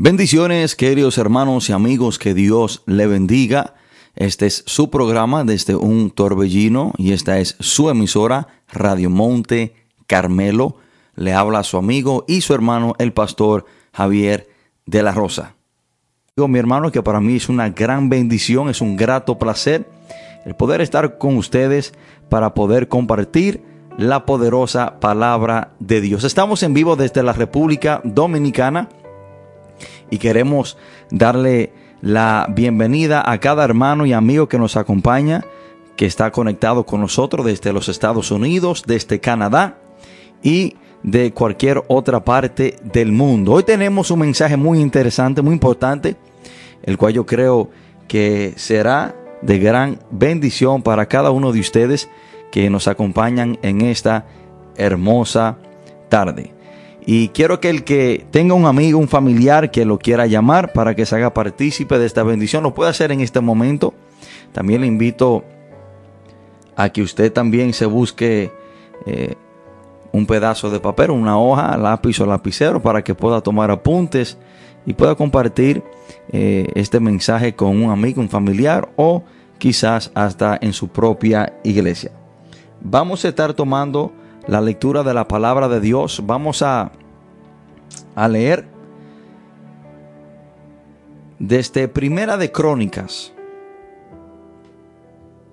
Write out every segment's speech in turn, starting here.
Bendiciones, queridos hermanos y amigos, que Dios le bendiga. Este es su programa desde un torbellino y esta es su emisora Radio Monte Carmelo. Le habla a su amigo y su hermano, el pastor Javier de la Rosa. Digo, mi hermano, que para mí es una gran bendición, es un grato placer el poder estar con ustedes para poder compartir la poderosa palabra de Dios. Estamos en vivo desde la República Dominicana y queremos darle la bienvenida a cada hermano y amigo que nos acompaña, que está conectado con nosotros desde los Estados Unidos, desde Canadá y de cualquier otra parte del mundo. Hoy tenemos un mensaje muy interesante, muy importante, el cual yo creo que será de gran bendición para cada uno de ustedes que nos acompañan en esta hermosa tarde. Y quiero que el que tenga un amigo, un familiar que lo quiera llamar para que se haga partícipe de esta bendición, lo puede hacer en este momento. También le invito a que usted también se busque eh, un pedazo de papel, una hoja, lápiz o lapicero para que pueda tomar apuntes y pueda compartir eh, este mensaje con un amigo, un familiar o quizás hasta en su propia iglesia. Vamos a estar tomando la lectura de la palabra de Dios. Vamos a, a leer desde Primera de Crónicas.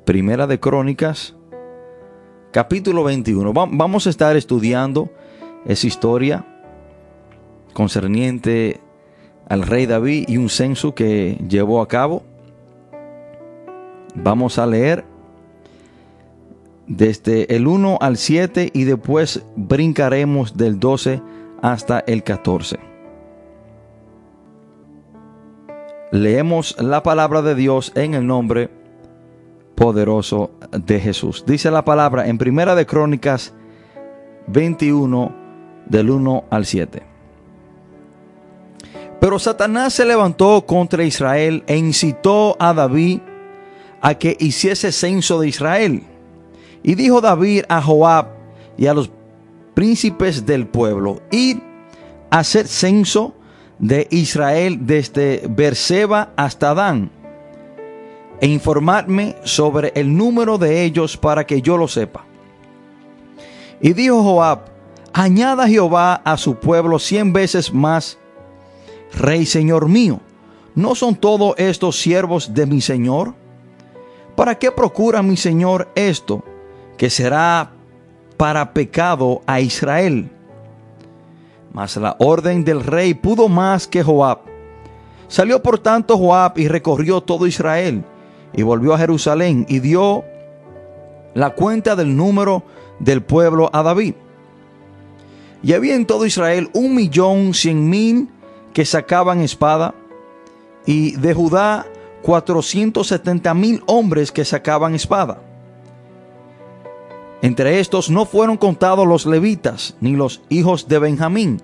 Primera de Crónicas, capítulo 21. Vamos a estar estudiando esa historia concerniente al rey David y un censo que llevó a cabo. Vamos a leer desde el 1 al 7 y después brincaremos del 12 hasta el 14. Leemos la palabra de Dios en el nombre poderoso de Jesús. Dice la palabra en Primera de Crónicas 21 del 1 al 7. Pero Satanás se levantó contra Israel e incitó a David a que hiciese censo de Israel y dijo David a Joab y a los príncipes del pueblo, ir a hacer censo de Israel desde Berseba hasta Dan, e informarme sobre el número de ellos para que yo lo sepa. Y dijo Joab, añada Jehová a su pueblo cien veces más, Rey Señor mío, ¿no son todos estos siervos de mi Señor? ¿Para qué procura mi Señor esto? Que será para pecado a Israel. Mas la orden del rey pudo más que Joab. Salió por tanto Joab y recorrió todo Israel y volvió a Jerusalén y dio la cuenta del número del pueblo a David. Y había en todo Israel un millón cien mil que sacaban espada y de Judá cuatrocientos setenta mil hombres que sacaban espada. Entre estos no fueron contados los levitas ni los hijos de Benjamín,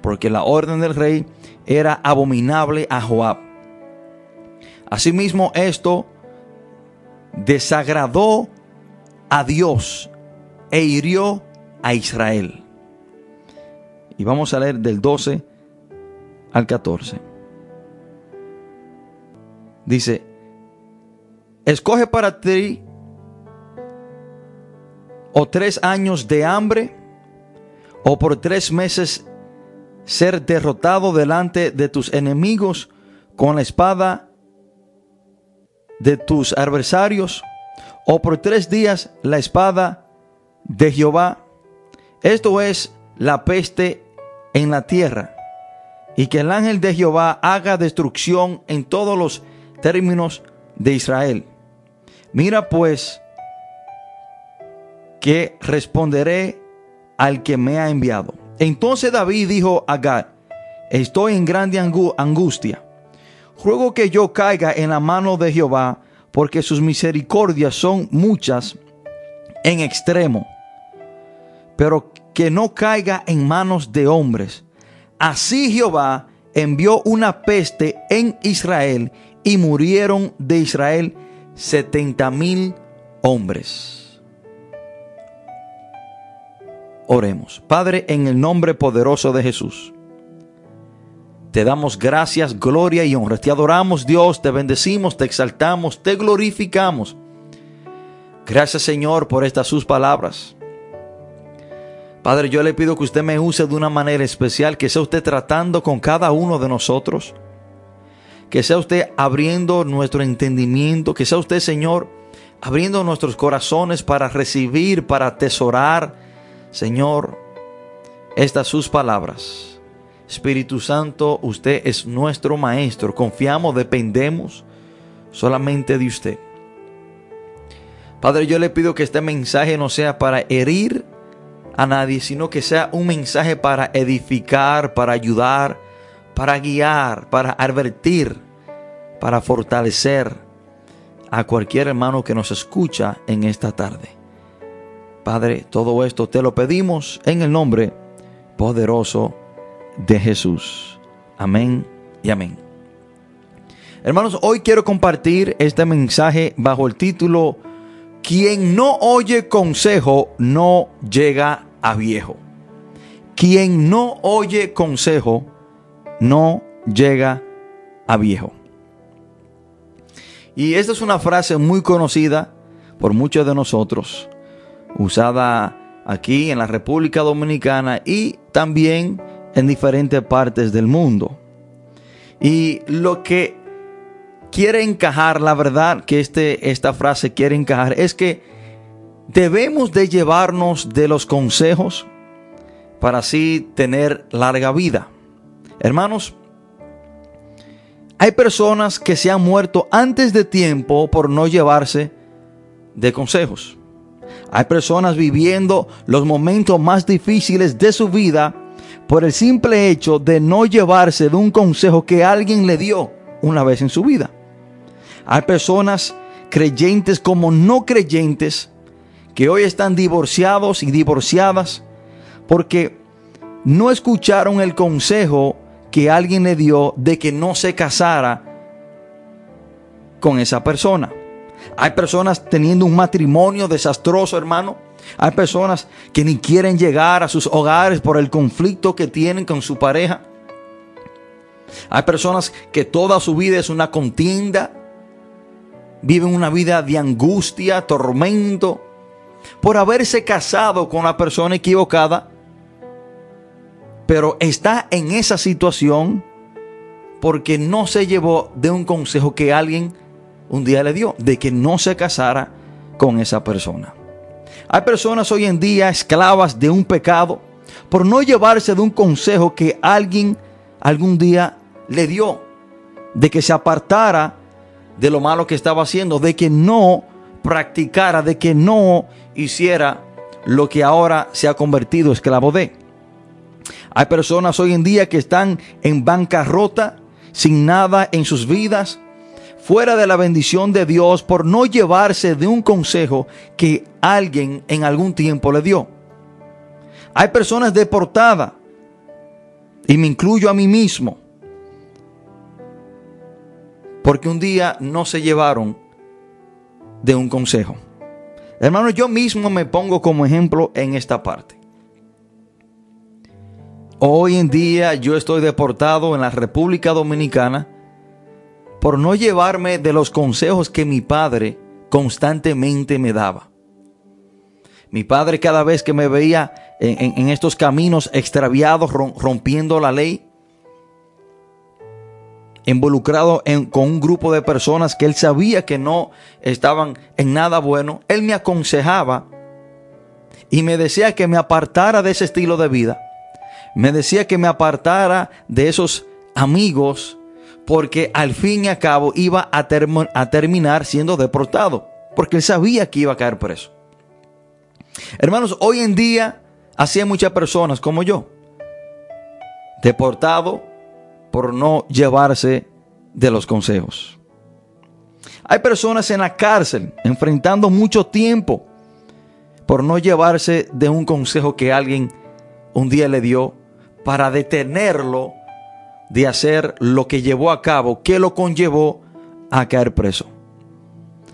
porque la orden del rey era abominable a Joab. Asimismo, esto desagradó a Dios e hirió a Israel. Y vamos a leer del 12 al 14. Dice, escoge para ti o tres años de hambre, o por tres meses ser derrotado delante de tus enemigos con la espada de tus adversarios, o por tres días la espada de Jehová. Esto es la peste en la tierra, y que el ángel de Jehová haga destrucción en todos los términos de Israel. Mira pues, que responderé al que me ha enviado. Entonces David dijo a Gad, estoy en grande angustia. Ruego que yo caiga en la mano de Jehová, porque sus misericordias son muchas en extremo, pero que no caiga en manos de hombres. Así Jehová envió una peste en Israel y murieron de Israel setenta mil hombres. Oremos. Padre, en el nombre poderoso de Jesús, Te damos gracias, gloria y honra. Te adoramos Dios, te bendecimos, te exaltamos, te glorificamos. Gracias Señor por estas sus palabras. Padre, yo le pido que usted me use de una manera especial, que sea usted tratando con cada uno de nosotros, que sea usted abriendo nuestro entendimiento, que sea usted, Señor, abriendo nuestros corazones para recibir, para atesorar, Señor, estas sus palabras. Espíritu Santo, usted es nuestro Maestro, confiamos, dependemos solamente de usted. Padre, yo le pido que este mensaje no sea para herir, a nadie, sino que sea un mensaje para edificar, para ayudar, para guiar, para advertir, para fortalecer a cualquier hermano que nos escucha en esta tarde. Padre, todo esto te lo pedimos en el nombre poderoso de Jesús. Amén y amén. Hermanos, hoy quiero compartir este mensaje bajo el título quien no oye consejo no llega a viejo. Quien no oye consejo no llega a viejo. Y esta es una frase muy conocida por muchos de nosotros, usada aquí en la República Dominicana y también en diferentes partes del mundo. Y lo que quiere encajar, la verdad que este, esta frase quiere encajar, es que debemos de llevarnos de los consejos para así tener larga vida. Hermanos, hay personas que se han muerto antes de tiempo por no llevarse de consejos. Hay personas viviendo los momentos más difíciles de su vida por el simple hecho de no llevarse de un consejo que alguien le dio una vez en su vida. Hay personas creyentes como no creyentes que hoy están divorciados y divorciadas porque no escucharon el consejo que alguien le dio de que no se casara con esa persona. Hay personas teniendo un matrimonio desastroso, hermano. Hay personas que ni quieren llegar a sus hogares por el conflicto que tienen con su pareja. Hay personas que toda su vida es una contienda viven una vida de angustia, tormento, por haberse casado con la persona equivocada, pero está en esa situación porque no se llevó de un consejo que alguien un día le dio, de que no se casara con esa persona. Hay personas hoy en día esclavas de un pecado por no llevarse de un consejo que alguien algún día le dio, de que se apartara de lo malo que estaba haciendo, de que no practicara, de que no hiciera lo que ahora se ha convertido esclavo de. Hay personas hoy en día que están en bancarrota, sin nada en sus vidas, fuera de la bendición de Dios por no llevarse de un consejo que alguien en algún tiempo le dio. Hay personas deportadas, y me incluyo a mí mismo, porque un día no se llevaron de un consejo. Hermano, yo mismo me pongo como ejemplo en esta parte. Hoy en día yo estoy deportado en la República Dominicana por no llevarme de los consejos que mi padre constantemente me daba. Mi padre cada vez que me veía en, estos caminos extraviados, rompiendo la ley, involucrado con un grupo de personas que él sabía que no estaban en nada bueno, él me aconsejaba y me decía que me apartara de ese estilo de vida. Me decía que me apartara de esos amigos porque al fin y al cabo iba a, terminar siendo deportado, porque él sabía que iba a caer preso. Hermanos, hoy en día así hay muchas personas como yo, deportado por no llevarse de los consejos. Hay personas en la cárcel enfrentando mucho tiempo por no llevarse de un consejo que alguien un día le dio para detenerlo de hacer lo que llevó a cabo, que lo conllevó a caer preso.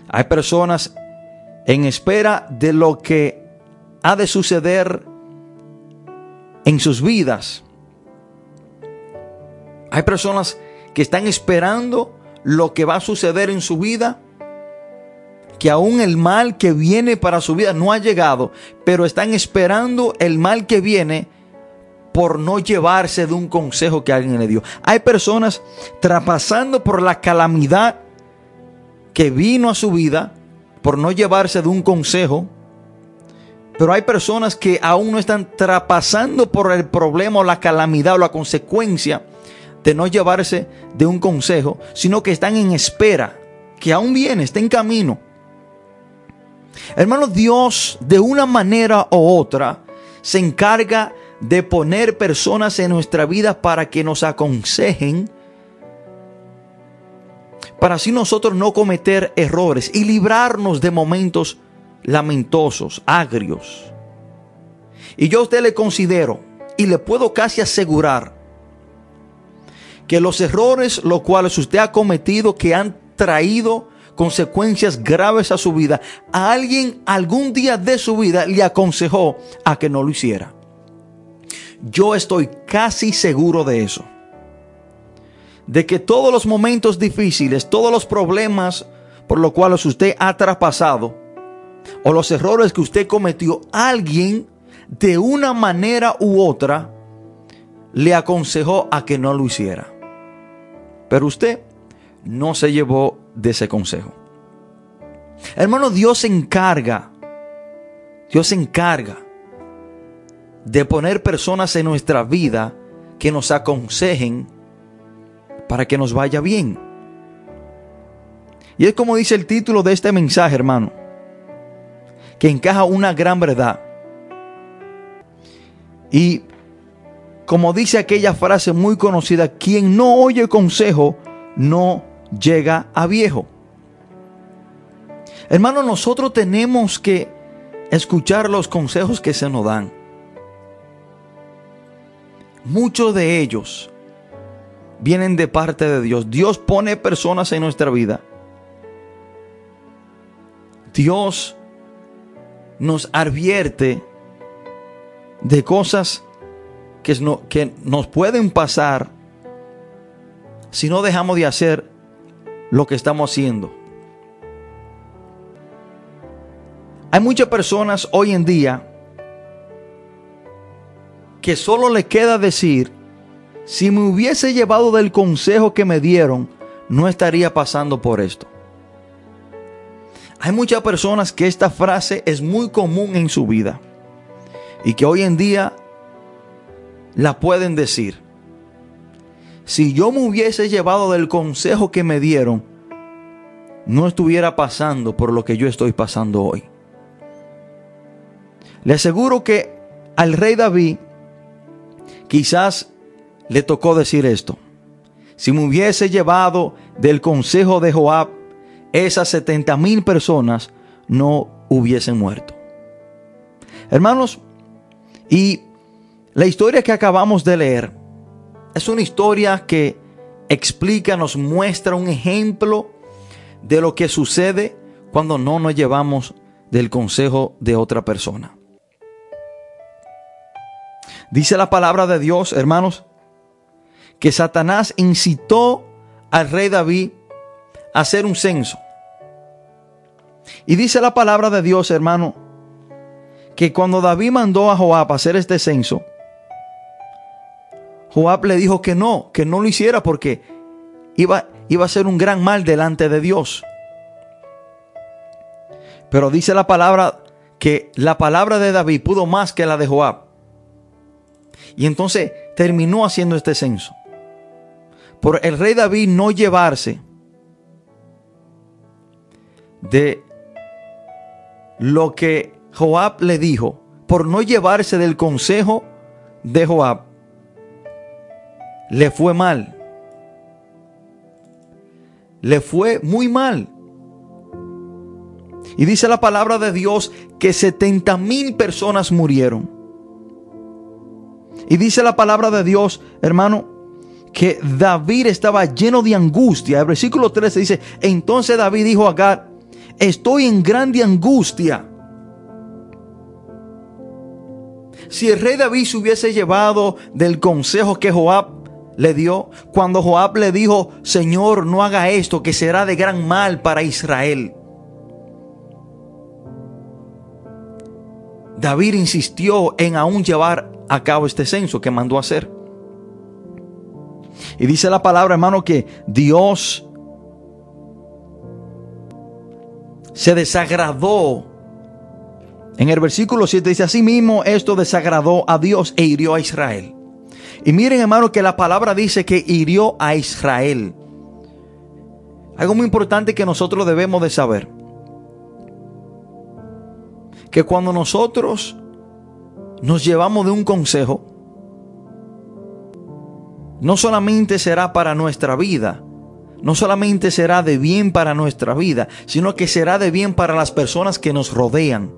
Hay personas en espera de lo que ha de suceder en sus vidas Hay personas que están esperando lo que va a suceder en su vida, que aún el mal que viene para su vida no ha llegado, pero están esperando el mal que viene por no llevarse de un consejo que alguien le dio. Hay personas traspasando por la calamidad que vino a su vida por no llevarse de un consejo, pero hay personas que aún no están traspasando por el problema o la calamidad o la consecuencia de no llevarse de un consejo, sino que están en espera, que aún viene, está en camino. Hermanos, Dios de una manera u otra se encarga de poner personas en nuestra vida para que nos aconsejen, para así nosotros no cometer errores y librarnos de momentos lamentosos, agrios. Y yo a usted le considero y le puedo casi asegurar que los errores los cuales usted ha cometido que han traído consecuencias graves a su vida, a alguien algún día de su vida le aconsejó a que no lo hiciera. Yo estoy casi seguro de eso. De que todos los momentos difíciles, todos los problemas por los cuales usted ha traspasado, o los errores que usted cometió, alguien de una manera u otra le aconsejó a que no lo hiciera. Pero usted no se llevó de ese consejo. Hermano, Dios se encarga, Dios se encarga de poner personas en nuestra vida que nos aconsejen para que nos vaya bien. Y es como dice el título de este mensaje, hermano, que encaja una gran verdad. Y como dice aquella frase muy conocida, quien no oye consejo no llega a viejo. Hermano, nosotros tenemos que escuchar los consejos que se nos dan. Muchos de ellos vienen de parte de Dios. Dios pone personas en nuestra vida. Dios nos advierte de cosas que, que nos pueden pasar si no dejamos de hacer lo que estamos haciendo. Hay muchas personas hoy en día que solo le queda decir, si me hubiese llevado del consejo que me dieron, no estaría pasando por esto. Hay muchas personas que esta frase es muy común en su vida y que hoy en día la pueden decir. Si yo me hubiese llevado del consejo que me dieron, no estuviera pasando por lo que yo estoy pasando hoy. Le aseguro que al rey David Quizás le tocó decir esto. Si me hubiese llevado del consejo de Joab, esas 70 mil personas no hubiesen muerto. Hermanos, y la historia que acabamos de leer es una historia que explica, nos muestra un ejemplo de lo que sucede cuando no nos llevamos del consejo de otra persona. Dice la palabra de Dios, hermanos, que Satanás incitó al rey David a hacer un censo. Y dice la palabra de Dios, hermano, que cuando David mandó a Joab a hacer este censo, Joab le dijo que no, que no lo hiciera porque iba, iba a ser un gran mal delante de Dios. Pero dice la palabra que la palabra de David pudo más que la de Joab. Y entonces terminó haciendo este censo. Por el rey David no llevarse de lo que Joab le dijo, por no llevarse del consejo de Joab, le fue mal. Le fue muy mal. Y dice la palabra de Dios que 70 mil personas murieron. Y dice la palabra de Dios, hermano, que David estaba lleno de angustia. El versículo 13 dice, entonces David dijo a Gad, estoy en grande angustia. Si el rey David se hubiese llevado del consejo que Joab le dio cuando Joab le dijo, Señor, no haga esto, que será de gran mal para Israel. David insistió en aún llevar a cabo este censo que mandó hacer. Y dice la palabra, hermano, que Dios se desagradó. En el versículo 7 dice, así mismo esto desagradó a Dios e hirió a Israel. Y miren hermano que la palabra dice que hirió a Israel. Algo muy importante que nosotros debemos de saber. Que cuando nosotros nos llevamos de un consejo, no solamente será para nuestra vida, no solamente será de bien para nuestra vida, sino que será de bien para las personas que nos rodean.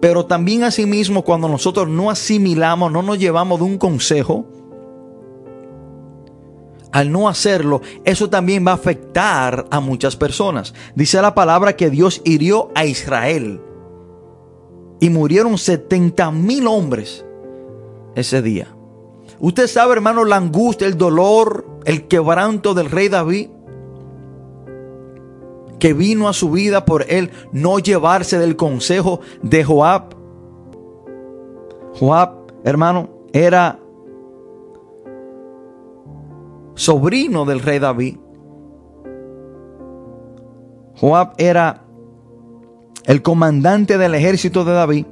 Pero también asimismo cuando nosotros no asimilamos, no nos llevamos de un consejo, al no hacerlo, eso también va a afectar a muchas personas. Dice la palabra que Dios hirió a Israel y murieron 70 mil hombres ese día. Usted sabe, hermano, la angustia, el dolor, el quebranto del rey David que vino a su vida por él no llevarse del consejo de Joab. Joab, hermano, era sobrino del rey David. Joab era el comandante del ejército de David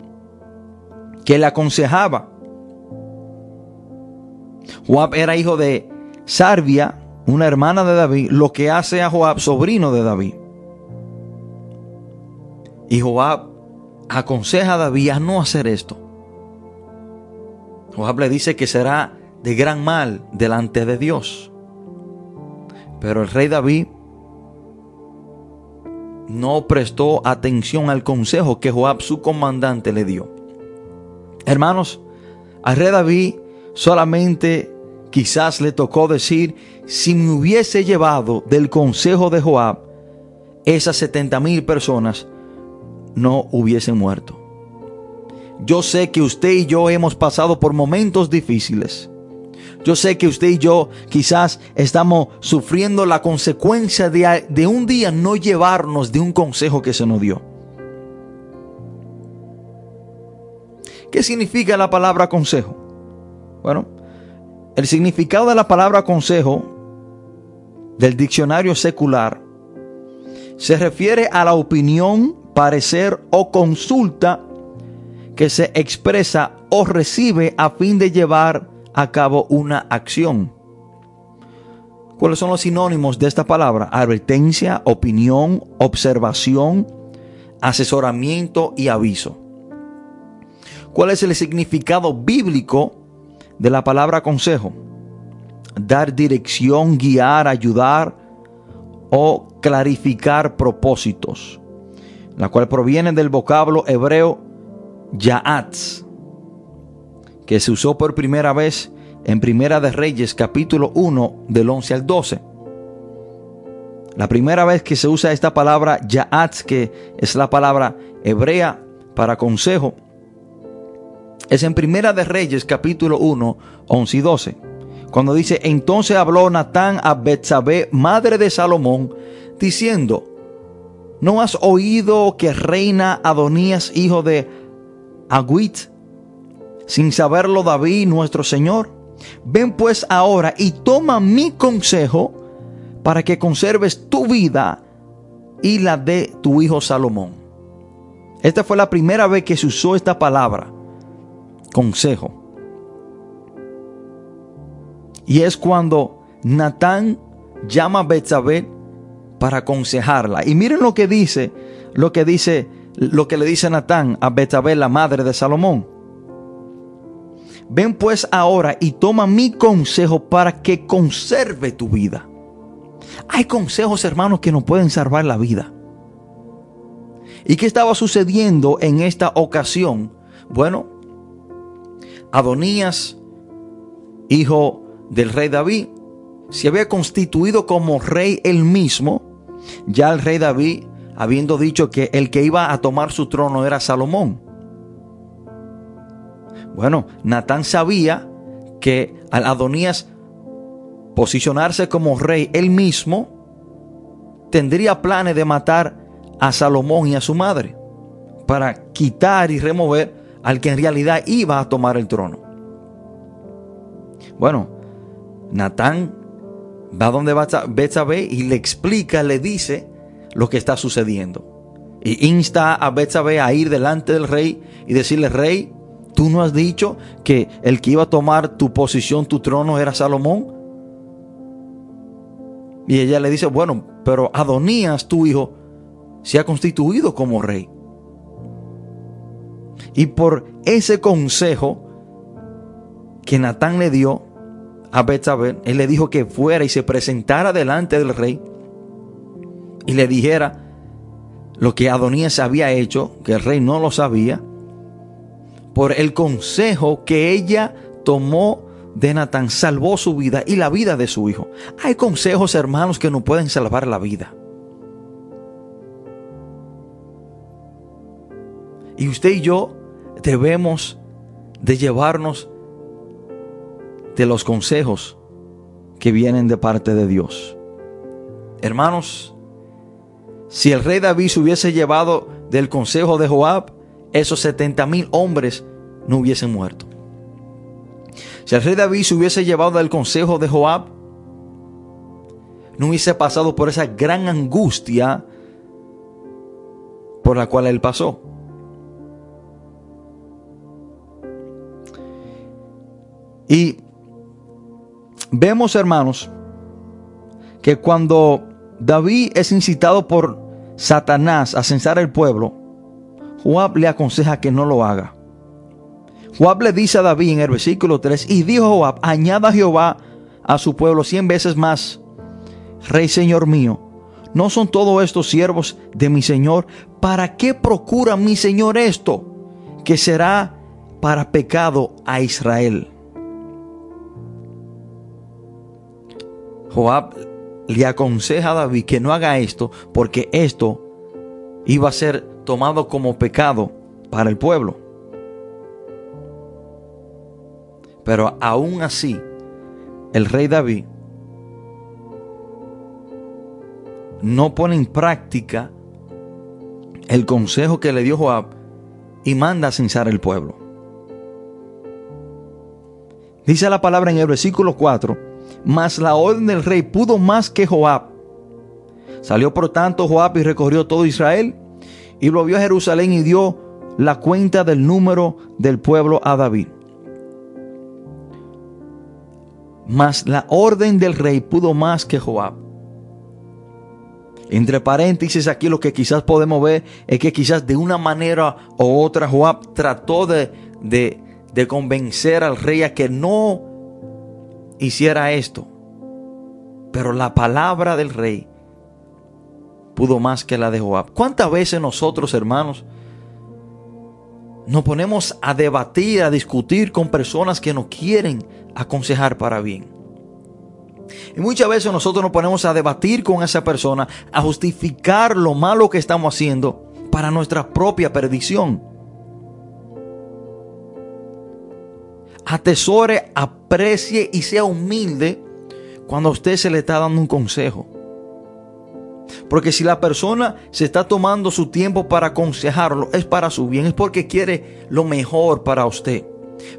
que le aconsejaba. Joab era hijo de Sarvia, una hermana de David, lo que hace a Joab sobrino de David. Y Joab aconseja a David a no hacer esto. Joab le dice que será de gran mal delante de Dios. Pero el rey David no prestó atención al consejo que Joab, su comandante, le dio. Hermanos, al rey David solamente quizás le tocó decir, si me hubiese llevado del consejo de Joab, esas 70 mil personas no hubiesen muerto. Yo sé que usted y yo hemos pasado por momentos difíciles. Yo sé que usted y yo quizás estamos sufriendo la consecuencia de, un día no llevarnos de un consejo que se nos dio. ¿Qué significa la palabra consejo? Bueno, el significado de la palabra consejo del diccionario secular se refiere a la opinión parecer o consulta que se expresa o recibe a fin de llevar a cabo una acción. ¿Cuáles son los sinónimos de esta palabra? Advertencia, opinión, observación, asesoramiento y aviso. ¿Cuál es el significado bíblico de la palabra consejo? Dar dirección, guiar, ayudar o clarificar propósitos la cual proviene del vocablo hebreo Yaatz, que se usó por primera vez en Primera de Reyes capítulo 1 del 11 al 12. La primera vez que se usa esta palabra Yaatz, que es la palabra hebrea para consejo, es en Primera de Reyes capítulo 1, 11 y 12. Cuando dice, entonces habló Natán a Betsabé, madre de Salomón, diciendo, ¿No has oído que reina Adonías, hijo de Aguit, sin saberlo David, nuestro Señor? Ven pues ahora y toma mi consejo para que conserves tu vida y la de tu hijo Salomón. Esta fue la primera vez que se usó esta palabra, consejo. Y es cuando Natán llama a Betsabé para aconsejarla. Y miren lo que dice, lo que dice, lo que le dice Natán a Betabel, la madre de Salomón. Ven pues ahora y toma mi consejo para que conserve tu vida. Hay consejos, hermanos, que no pueden salvar la vida. ¿Y qué estaba sucediendo en esta ocasión? Bueno, Adonías, hijo del rey David, se había constituido como rey él mismo ya el rey David, habiendo dicho que el que iba a tomar su trono era Salomón. Bueno, Natán sabía que al Adonías posicionarse como rey, él mismo tendría planes de matar a Salomón y a su madre para quitar y remover al que en realidad iba a tomar el trono. Bueno, Natán va donde Betsabé y le explica, le dice lo que está sucediendo. Y insta a Betsabé a ir delante del rey y decirle, rey, tú no has dicho que el que iba a tomar tu posición, tu trono, era Salomón. Y ella le dice, bueno, pero Adonías, tu hijo, se ha constituido como rey. Y por ese consejo que Natán le dio a Betsabé, él le dijo que fuera y se presentara delante del rey y le dijera lo que Adonías había hecho, que el rey no lo sabía, por el consejo que ella tomó de Natán, salvó su vida y la vida de su hijo. Hay consejos, hermanos, que no pueden salvar la vida. Y usted y yo debemos de llevarnos de los consejos que vienen de parte de Dios. Hermanos, si el rey David se hubiese llevado del consejo de Joab, esos 70 mil hombres no hubiesen muerto. Si el rey David se hubiese llevado del consejo de Joab, no hubiese pasado por esa gran angustia por la cual él pasó. Y vemos, hermanos, que cuando David es incitado por Satanás a censar el pueblo, Joab le aconseja que no lo haga. Joab le dice a David en el versículo 3, y dijo Joab, añada Jehová a su pueblo cien veces más, Rey Señor mío, ¿no son todos estos siervos de mi Señor? ¿Para qué procura mi Señor esto? Que será para pecado a Israel. Joab le aconseja a David que no haga esto porque esto iba a ser tomado como pecado para el pueblo. Pero aún así, el rey David no pone en práctica el consejo que le dio Joab y manda a censar el pueblo. Dice la palabra en el versículo 4 mas la orden del rey pudo más que Joab. Salió por tanto Joab y recorrió todo Israel y volvió a Jerusalén y dio la cuenta del número del pueblo a David. Mas la orden del rey pudo más que Joab. Entre paréntesis, aquí lo que quizás podemos ver es que quizás de una manera u otra Joab trató de, de, de convencer al rey a que no hiciera esto. Pero la palabra del rey pudo más que la de Joab. ¿Cuántas veces nosotros, hermanos, nos ponemos a debatir, a discutir con personas que nos quieren aconsejar para bien? Y muchas veces nosotros nos ponemos a debatir con esa persona, a justificar lo malo que estamos haciendo para nuestra propia perdición. atesore, aprecie y sea humilde cuando a usted se le está dando un consejo. Porque si la persona se está tomando su tiempo para aconsejarlo, es para su bien, es porque quiere lo mejor para usted.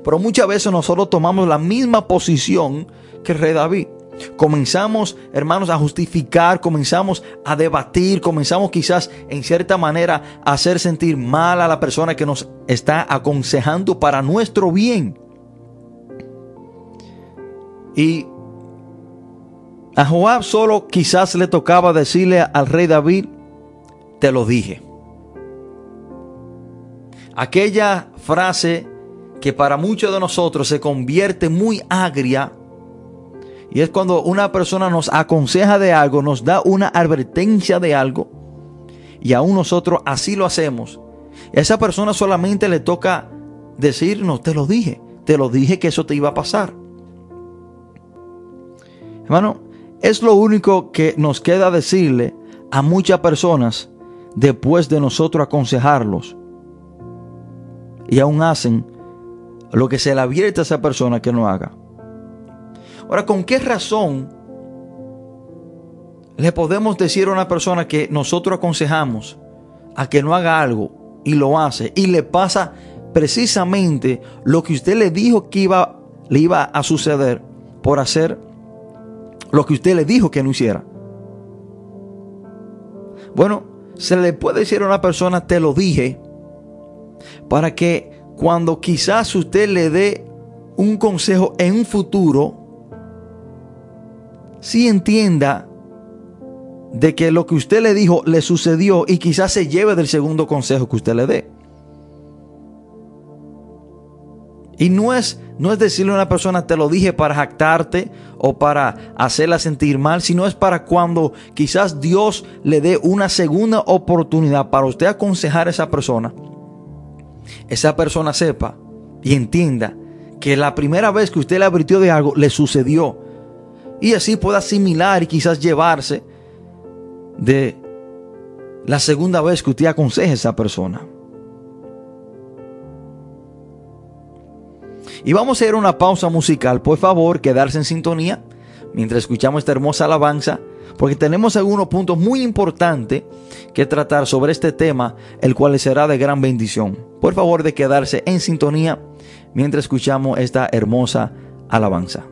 Pero muchas veces nosotros tomamos la misma posición que el rey David. Comenzamos, hermanos, a justificar, comenzamos a debatir, comenzamos quizás en cierta manera a hacer sentir mal a la persona que nos está aconsejando para nuestro bien. Y a Joab solo quizás le tocaba decirle al rey David, te lo dije. Aquella frase que para muchos de nosotros se convierte muy agria y es cuando una persona nos aconseja de algo, nos da una advertencia de algo y aún nosotros así lo hacemos. Esa persona solamente le toca decirnos, te lo dije, te lo dije que eso te iba a pasar. Hermano, es lo único que nos queda decirle a muchas personas después de nosotros aconsejarlos. Y aún hacen lo que se le advierte a esa persona que no haga. Ahora, ¿con qué razón le podemos decir a una persona que nosotros aconsejamos a que no haga algo y lo hace y le pasa precisamente lo que usted le dijo que iba, le iba a suceder por hacer lo que usted le dijo que no hiciera? Bueno, se le puede decir a una persona, te lo dije, para que cuando quizás usted le dé un consejo en un futuro, si entienda de que lo que usted le dijo le sucedió y quizás se lleve del segundo consejo que usted le dé. Y no es, no es decirle a una persona, te lo dije para jactarte o para hacerla sentir mal, sino es para cuando quizás Dios le dé una segunda oportunidad para usted aconsejar a esa persona. Esa persona sepa y entienda que la primera vez que usted le advirtió de algo le sucedió. Y así pueda asimilar y quizás llevarse de la segunda vez que usted aconseje a esa persona. Y vamos a ir a una pausa musical. Por favor, quedarse en sintonía mientras escuchamos esta hermosa alabanza, porque tenemos algunos puntos muy importantes que tratar sobre este tema, el cual será de gran bendición. Por favor, de quedarse en sintonía mientras escuchamos esta hermosa alabanza.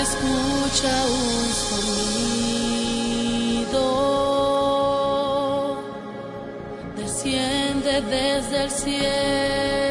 escucha un sonido, desciende desde el cielo.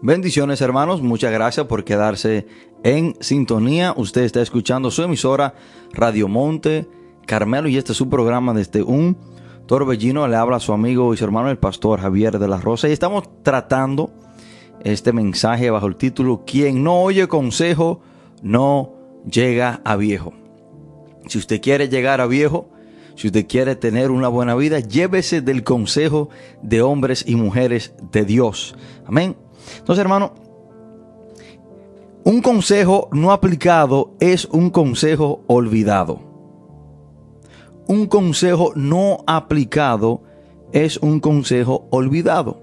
Bendiciones hermanos, muchas gracias por quedarse en sintonía. Usted está escuchando su emisora Radio Monte Carmelo y este es su programa desde un torbellino. Le habla a su amigo y su hermano el pastor Javier de la Rosa y estamos tratando este mensaje bajo el título Quien no oye consejo no llega a viejo. Si usted quiere llegar a viejo, si usted quiere tener una buena vida, llévese del consejo de hombres y mujeres de Dios. Amén. Entonces, hermano, un consejo no aplicado es un consejo olvidado. Un consejo no aplicado es un consejo olvidado.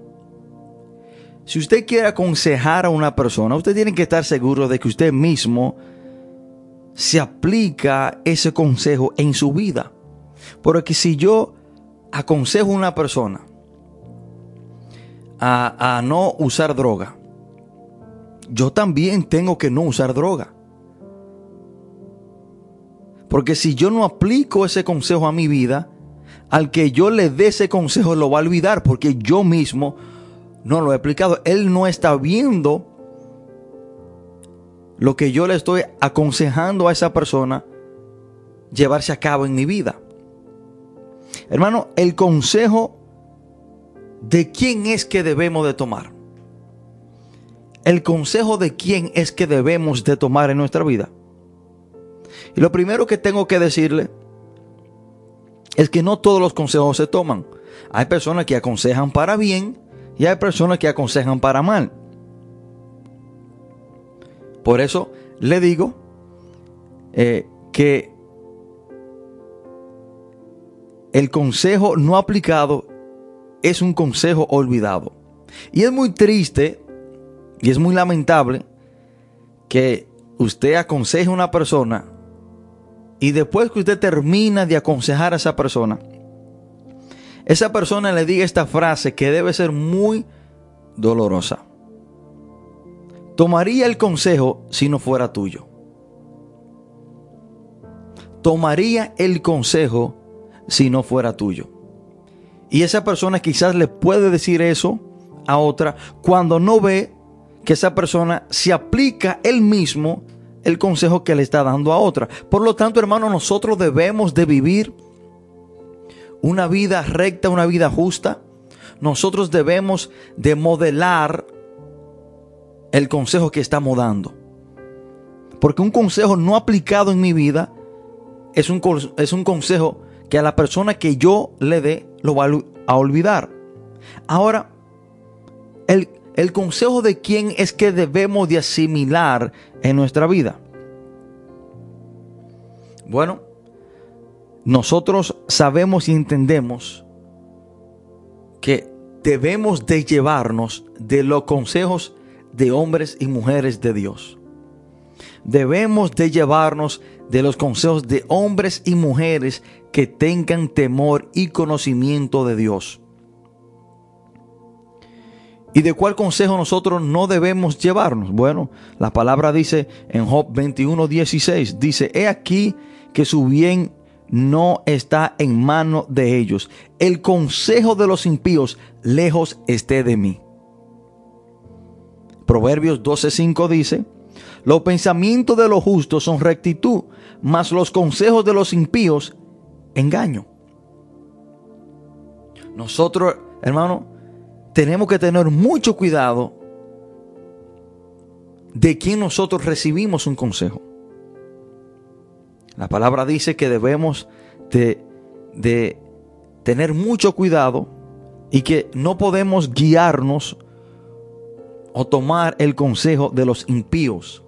Si usted quiere aconsejar a una persona, usted tiene que estar seguro de que usted mismo se aplica ese consejo en su vida. Porque si yo aconsejo a una persona a, no usar droga, yo también tengo que no usar droga. Porque si yo no aplico ese consejo a mi vida, al que yo le dé ese consejo lo va a olvidar porque yo mismo no lo he aplicado. Él no está viendo lo que yo le estoy aconsejando a esa persona llevarse a cabo en mi vida. Hermano, el consejo de quién es que debemos de tomar. El consejo de quién es que debemos de tomar en nuestra vida. Y lo primero que tengo que decirle es que no todos los consejos se toman. Hay personas que aconsejan para bien y hay personas que aconsejan para mal. Por eso le digo eh, que el consejo no aplicado es un consejo olvidado. Y es muy triste y es muy lamentable que usted aconseje a una persona y después que usted termina de aconsejar a esa persona, esa persona le diga esta frase que debe ser muy dolorosa. Tomaría el consejo si no fuera tuyo. tomaría el consejo si no fuera tuyo. Y esa persona quizás le puede decir eso a otra cuando no ve que esa persona se aplica él mismo el consejo que le está dando a otra. Por lo tanto, hermano, nosotros debemos de vivir una vida recta, una vida justa. Nosotros debemos de modelar el consejo que estamos dando. Porque un consejo no aplicado en mi vida es un, es un consejo que a la persona que yo le dé lo va a olvidar. Ahora, el, el consejo de quién es que debemos de asimilar en nuestra vida. Bueno, nosotros sabemos y entendemos que debemos de llevarnos de los consejos de hombres y mujeres de Dios. Debemos de llevarnos de los consejos de hombres y mujeres que tengan temor y conocimiento de Dios. ¿Y de cuál consejo nosotros no debemos llevarnos? Bueno, la palabra dice en Job 21, 16, dice, he aquí que su bien no está en mano de ellos. El consejo de los impíos lejos esté de mí. Proverbios 12:5 dice, los pensamientos de los justos son rectitud, mas los consejos de los impíos engaño. Nosotros, hermano, tenemos que tener mucho cuidado de quién nosotros recibimos un consejo. La palabra dice que debemos de, de tener mucho cuidado y que no podemos guiarnos o tomar el consejo de los impíos.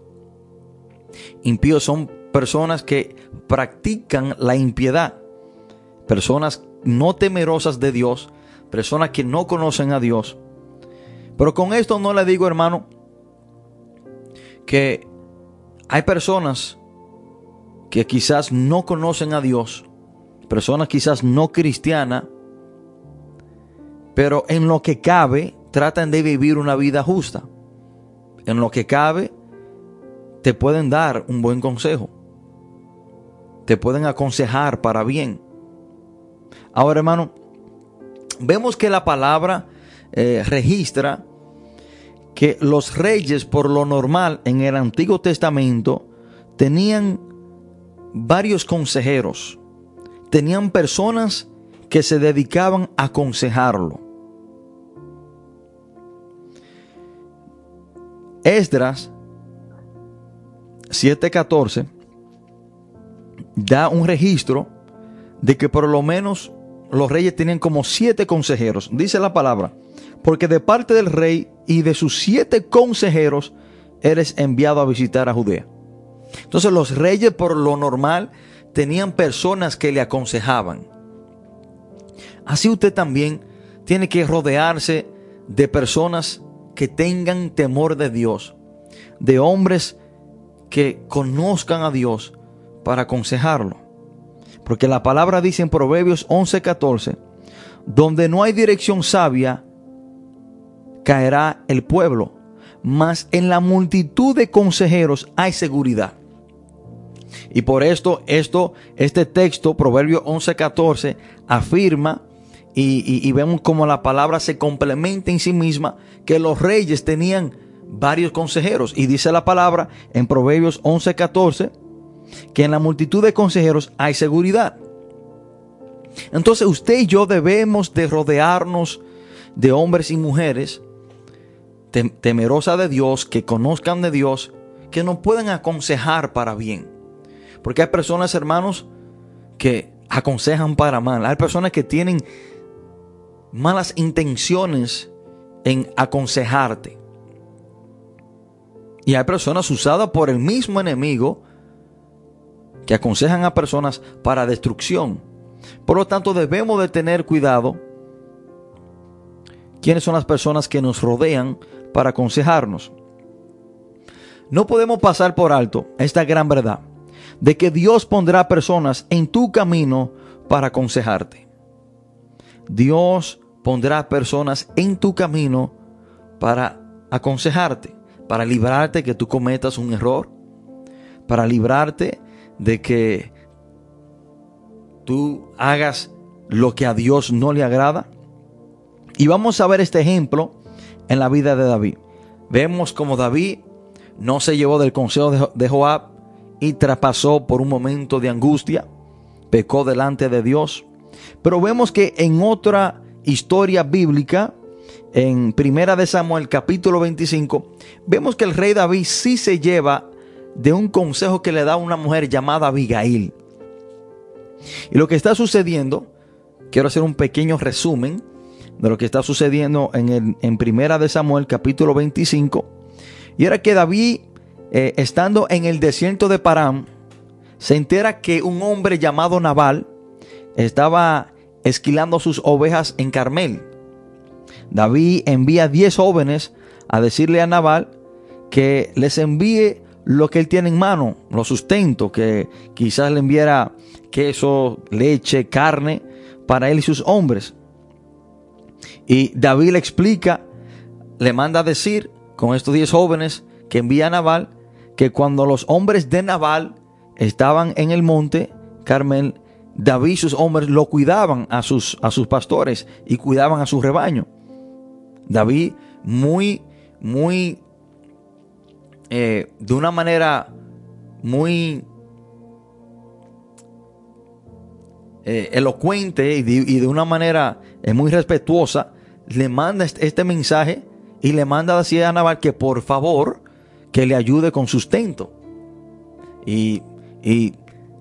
Impíos son personas que practican la impiedad, personas no temerosas de Dios, personas que no conocen a Dios. Pero con esto no le digo, hermano, que hay personas que quizás no conocen a Dios, personas quizás no cristianas, pero en lo que cabe tratan de vivir una vida justa. En lo que cabe te pueden dar un buen consejo. Te pueden aconsejar para bien. Ahora, hermano, vemos que la palabra eh, registra que los reyes, por lo normal, en el Antiguo Testamento, tenían varios consejeros, tenían personas que se dedicaban a aconsejarlo. Esdras 7:14 da un registro de que por lo menos los reyes tenían como siete consejeros. Dice la palabra, porque de parte del rey y de sus siete consejeros eres enviado a visitar a Judea. Entonces los reyes por lo normal tenían personas que le aconsejaban. Así usted también tiene que rodearse de personas que tengan temor de Dios, de hombres que conozcan a Dios para aconsejarlo. Porque la palabra dice en Proverbios 11:14, donde no hay dirección sabia, caerá el pueblo, mas en la multitud de consejeros hay seguridad. Y por esto, esto, este texto, Proverbio 11:14, afirma y, y, vemos como la palabra se complementa en sí misma, que los reyes tenían varios consejeros. Y dice la palabra en Proverbios 11:14, que en la multitud de consejeros hay seguridad. Entonces usted y yo debemos de rodearnos de hombres y mujeres temerosas de Dios, que conozcan de Dios, que nos puedan aconsejar para bien. Porque hay personas, hermanos, que aconsejan para mal. Hay personas que tienen malas intenciones en aconsejarte. Y hay personas usadas por el mismo enemigo que aconsejan a personas para destrucción. Por lo tanto, debemos de tener cuidado quiénes son las personas que nos rodean para aconsejarnos. No podemos pasar por alto esta gran verdad de que Dios pondrá personas en tu camino para aconsejarte. Dios pondrá personas en tu camino para aconsejarte, para librarte que tú cometas un error, para librarte de que tú hagas lo que a Dios no le agrada. Y vamos a ver este ejemplo en la vida de David. Vemos como David no se llevó del consejo de Joab y traspasó por un momento de angustia, pecó delante de Dios. Pero vemos que en otra historia bíblica, en Primera de Samuel capítulo 25, vemos que el rey David sí se lleva de un consejo que le da una mujer llamada Abigail. Y lo que está sucediendo, quiero hacer un pequeño resumen de lo que está sucediendo en, el, en Primera de Samuel capítulo 25. Y era que David, eh, estando en el desierto de Parán, se entera que un hombre llamado Nabal estaba esquilando sus ovejas en Carmel. David envía 10 jóvenes a decirle a Nabal que les envíe lo que él tiene en mano, lo sustento, que quizás le enviara queso, leche, carne para él y sus hombres. Y David le explica, le manda a decir con estos 10 jóvenes que envía a Nabal, que cuando los hombres de Nabal estaban en el monte Carmel, David y sus hombres lo cuidaban a sus, a sus pastores y cuidaban a su rebaño. David muy, muy, eh, de una manera muy eh, elocuente y de, una manera eh, muy respetuosa, le manda este, mensaje y le manda a decir a Nabal que por favor que le ayude con sustento. Y, y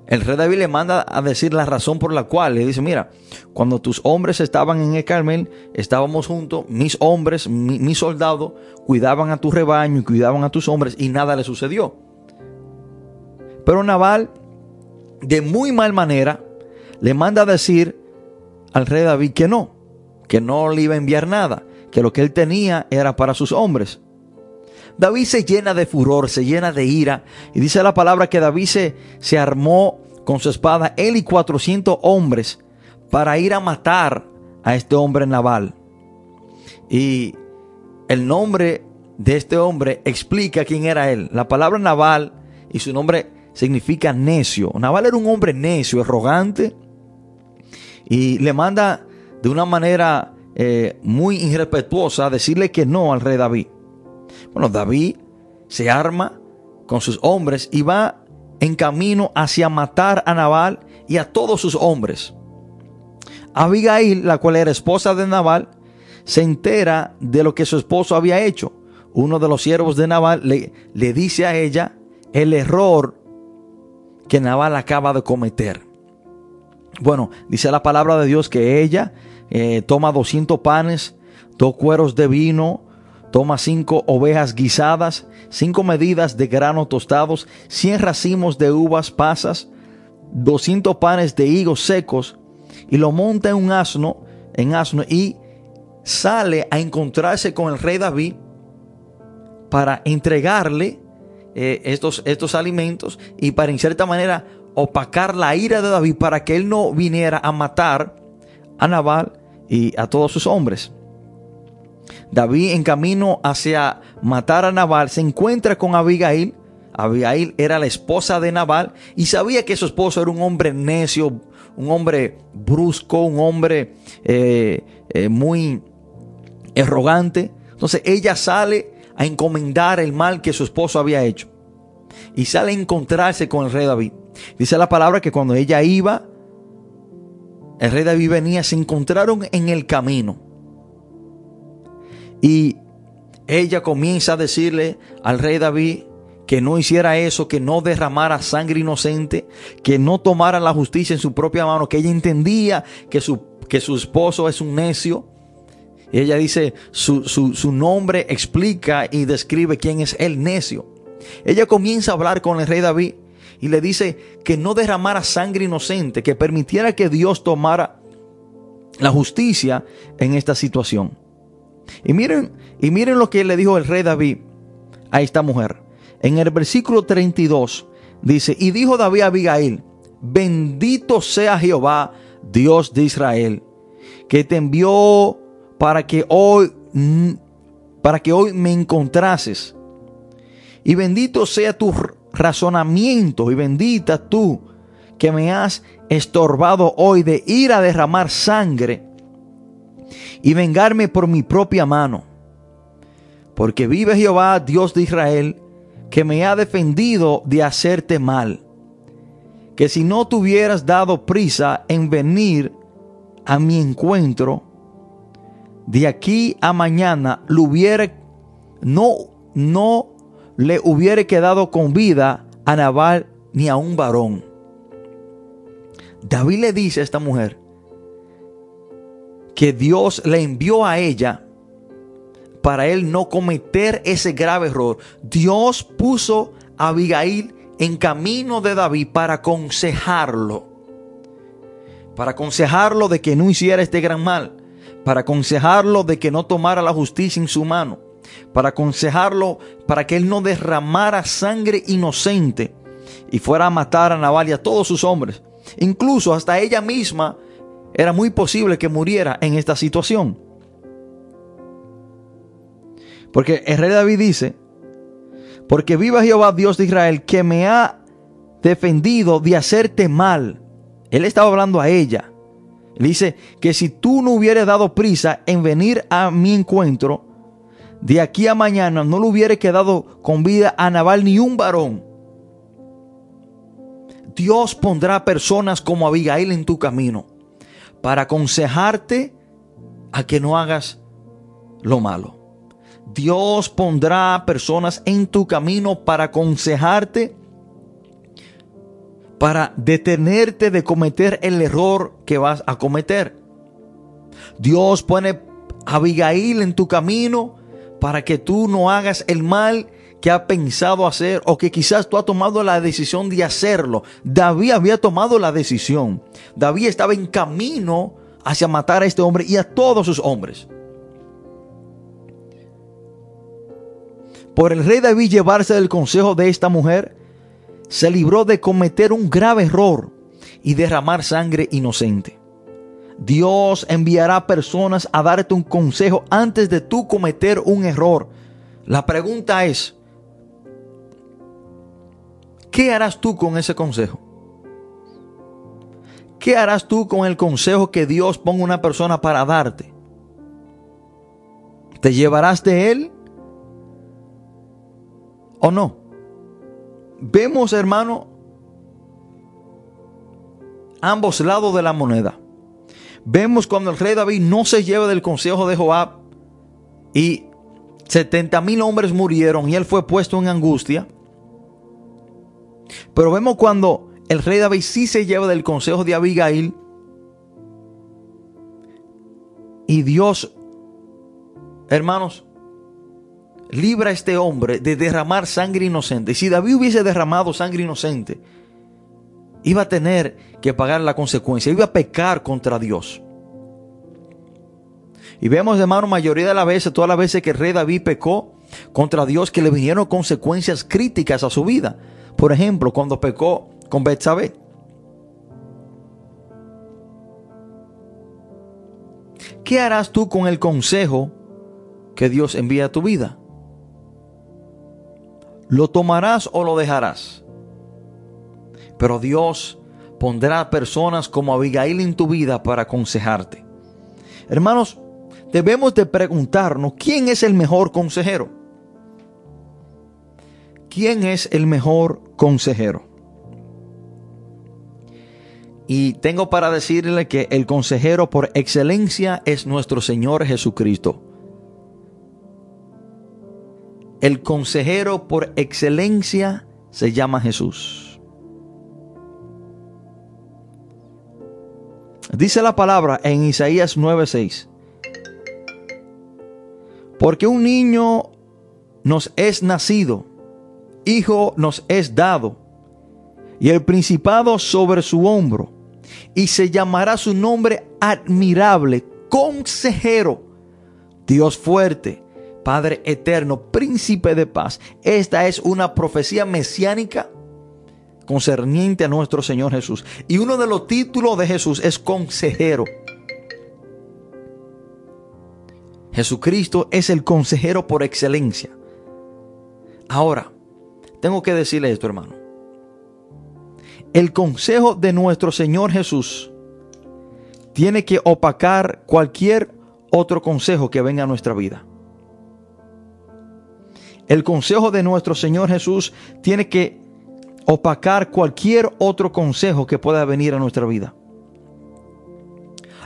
el rey David le manda a decir la razón por la cual. Le dice, mira, cuando tus hombres estaban en el Carmel, estábamos juntos, mis hombres, mis soldados, cuidaban a tu rebaño y cuidaban a tus hombres y nada le sucedió. Pero Naval, de muy mal manera, le manda a decir al rey David que no, que no le iba a enviar nada, que lo que él tenía era para sus hombres. David se llena de furor, se llena de ira. Y dice la palabra que David se, armó con su espada, él y 400 hombres, para ir a matar a este hombre naval. Y el nombre de este hombre explica quién era él. La palabra naval y su nombre significa necio. Naval era un hombre necio, arrogante. Y le manda de una manera eh, muy irrespetuosa decirle que no al rey David. Bueno, David se arma con sus hombres y va en camino hacia matar a Nabal y a todos sus hombres. Abigail, la cual era esposa de Nabal, se entera de lo que su esposo había hecho. Uno de los siervos de Nabal le, le dice a ella el error que Nabal acaba de cometer. Bueno, dice la palabra de Dios que ella eh, toma 200 panes, dos cueros de vino, Toma cinco ovejas guisadas, cinco medidas de grano tostados, cien racimos de uvas pasas, doscientos panes de higos secos, y lo monta en un asno, en asno, y sale a encontrarse con el rey David para entregarle eh, estos, estos alimentos y para en cierta manera opacar la ira de David para que él no viniera a matar a Nabal y a todos sus hombres. David en camino hacia matar a Nabal se encuentra con Abigail. Abigail era la esposa de Nabal y sabía que su esposo era un hombre necio, un hombre brusco, un hombre eh, eh, muy arrogante. Entonces ella sale a encomendar el mal que su esposo había hecho y sale a encontrarse con el rey David. Dice la palabra que cuando ella iba, el rey David venía, se encontraron en el camino. Y ella comienza a decirle al rey David que no hiciera eso, que no derramara sangre inocente, que no tomara la justicia en su propia mano, que ella entendía que su, que su esposo es un necio. Ella dice, su, su nombre explica y describe quién es el necio. Ella comienza a hablar con el rey David y le dice que no derramara sangre inocente, que permitiera que Dios tomara la justicia en esta situación. Y miren, y miren lo que le dijo el rey David a esta mujer. En el versículo 32 dice, y dijo David a Abigail, bendito sea Jehová, Dios de Israel, que te envió para que hoy para que hoy me encontrases. Y bendito sea tu razonamiento y bendita tú que me has estorbado hoy de ir a derramar sangre y vengarme por mi propia mano. Porque vive Jehová, Dios de Israel, que me ha defendido de hacerte mal. Que si no tuvieras dado prisa en venir a mi encuentro, de aquí a mañana lo hubiera, no, no le hubiera quedado con vida a Nabal ni a un varón. David le dice a esta mujer que Dios le envió a ella para él no cometer ese grave error. Dios puso a Abigail en camino de David para aconsejarlo. Para aconsejarlo de que no hiciera este gran mal. Para aconsejarlo de que no tomara la justicia en su mano. Para aconsejarlo para que él no derramara sangre inocente y fuera a matar a Nabal y a todos sus hombres. Incluso hasta ella misma era muy posible que muriera en esta situación. Porque el rey David dice, porque viva Jehová Dios de Israel, que me ha defendido de hacerte mal. Él estaba hablando a ella. Dice que si tú no hubieras dado prisa en venir a mi encuentro, de aquí a mañana no le hubiera quedado con vida a Nabal ni un varón. Dios pondrá personas como Abigail en tu camino para aconsejarte a que no hagas lo malo. Dios pondrá personas en tu camino para aconsejarte, para detenerte de cometer el error que vas a cometer. Dios pone a Abigail en tu camino para que tú no hagas el mal que ha pensado hacer o que quizás tú has tomado la decisión de hacerlo. David había tomado la decisión. David estaba en camino hacia matar a este hombre y a todos sus hombres. Por el rey David llevarse del consejo de esta mujer, se libró de cometer un grave error y derramar sangre inocente. Dios enviará personas a darte un consejo antes de tú cometer un error. La pregunta es, ¿Qué harás tú con ese consejo? ¿Qué harás tú con el consejo que Dios ponga una persona para darte? ¿Te llevarás de él o no? Vemos, hermano, ambos lados de la moneda. Vemos cuando el rey David no se lleva del consejo de Joab y 70 mil hombres murieron y él fue puesto en angustia. Pero vemos cuando el rey David sí se lleva del consejo de Abigail y Dios, hermanos, libra a este hombre de derramar sangre inocente. Si David hubiese derramado sangre inocente, iba a tener que pagar la consecuencia, iba a pecar contra Dios. Y vemos, hermano, mayoría de las veces, todas las veces que el rey David pecó contra Dios, que le vinieron consecuencias críticas a su vida. Por ejemplo, cuando pecó con Betsabé. ¿Qué harás tú con el consejo que Dios envía a tu vida? ¿Lo tomarás o lo dejarás? Pero Dios pondrá personas como Abigail en tu vida para aconsejarte. Hermanos, debemos de preguntarnos quién es el mejor consejero. ¿Quién es el mejor consejero? Y tengo para decirle que el consejero por excelencia es nuestro Señor Jesucristo. El consejero por excelencia se llama Jesús. Dice la palabra en Isaías 9:6. Porque un niño nos es nacido hijo nos es dado, y el principado sobre su hombro, y se llamará su nombre admirable, consejero, Dios fuerte, Padre eterno, príncipe de paz. Esta es una profecía mesiánica concerniente a nuestro Señor Jesús. Y uno de los títulos de Jesús es consejero. Jesucristo es el consejero por excelencia. Ahora, tengo que decirle esto, hermano. El consejo de nuestro Señor Jesús tiene que opacar cualquier otro consejo que venga a nuestra vida. El consejo de nuestro Señor Jesús tiene que opacar cualquier otro consejo que pueda venir a nuestra vida.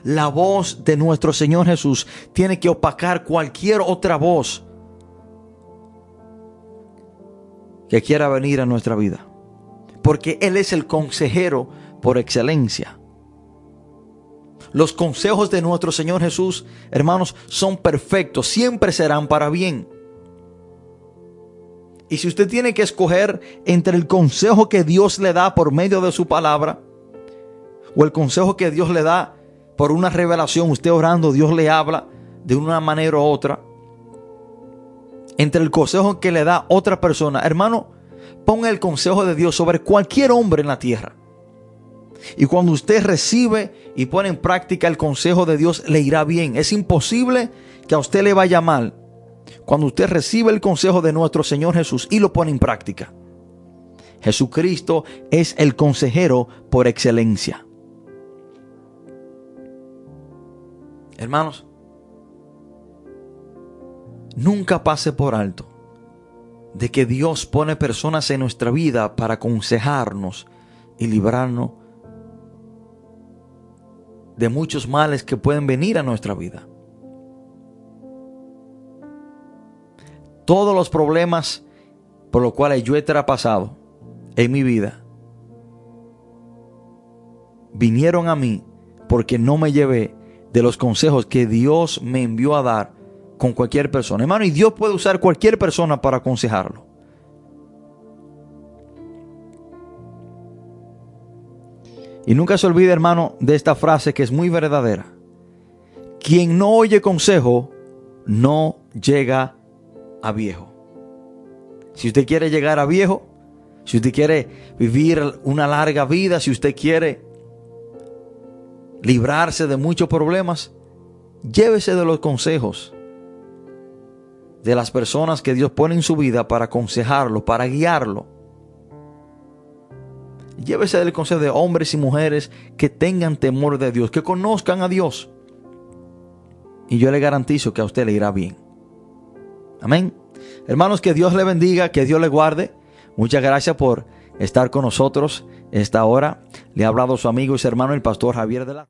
La voz de nuestro Señor Jesús tiene que opacar cualquier otra voz que quiera venir a nuestra vida. Porque Él es el consejero por excelencia. Los consejos de nuestro Señor Jesús, hermanos, son perfectos, siempre serán para bien. Y si usted tiene que escoger entre el consejo que Dios le da por medio de su palabra o el consejo que Dios le da por una revelación, usted orando, Dios le habla de una manera u otra, entre el consejo que le da otra persona, hermano, ponga el consejo de Dios sobre cualquier hombre en la tierra. Y cuando usted recibe y pone en práctica el consejo de Dios, le irá bien. Es imposible que a usted le vaya mal cuando usted recibe el consejo de nuestro Señor Jesús y lo pone en práctica. Jesucristo es el consejero por excelencia. Hermanos, nunca pase por alto de que Dios pone personas en nuestra vida para aconsejarnos y librarnos de muchos males que pueden venir a nuestra vida. todos los problemas por los cuales yo he traspasado en mi vida vinieron a mí porque no me llevé de los consejos que Dios me envió a dar con cualquier persona. Hermano, y Dios puede usar cualquier persona para aconsejarlo. Y nunca se olvide, hermano, de esta frase que es muy verdadera. Quien no oye consejo, no llega a viejo. Si usted quiere llegar a viejo, si usted quiere vivir una larga vida, si usted quiere librarse de muchos problemas, llévese de los consejos de las personas que Dios pone en su vida para aconsejarlo, para guiarlo. Llévese del consejo de hombres y mujeres que tengan temor de Dios, que conozcan a Dios. Y yo le garantizo que a usted le irá bien. Amén. Hermanos, que Dios le bendiga, que Dios le guarde. Muchas gracias por estar con nosotros esta hora. Le ha hablado su amigo y su hermano, el pastor Javier de la.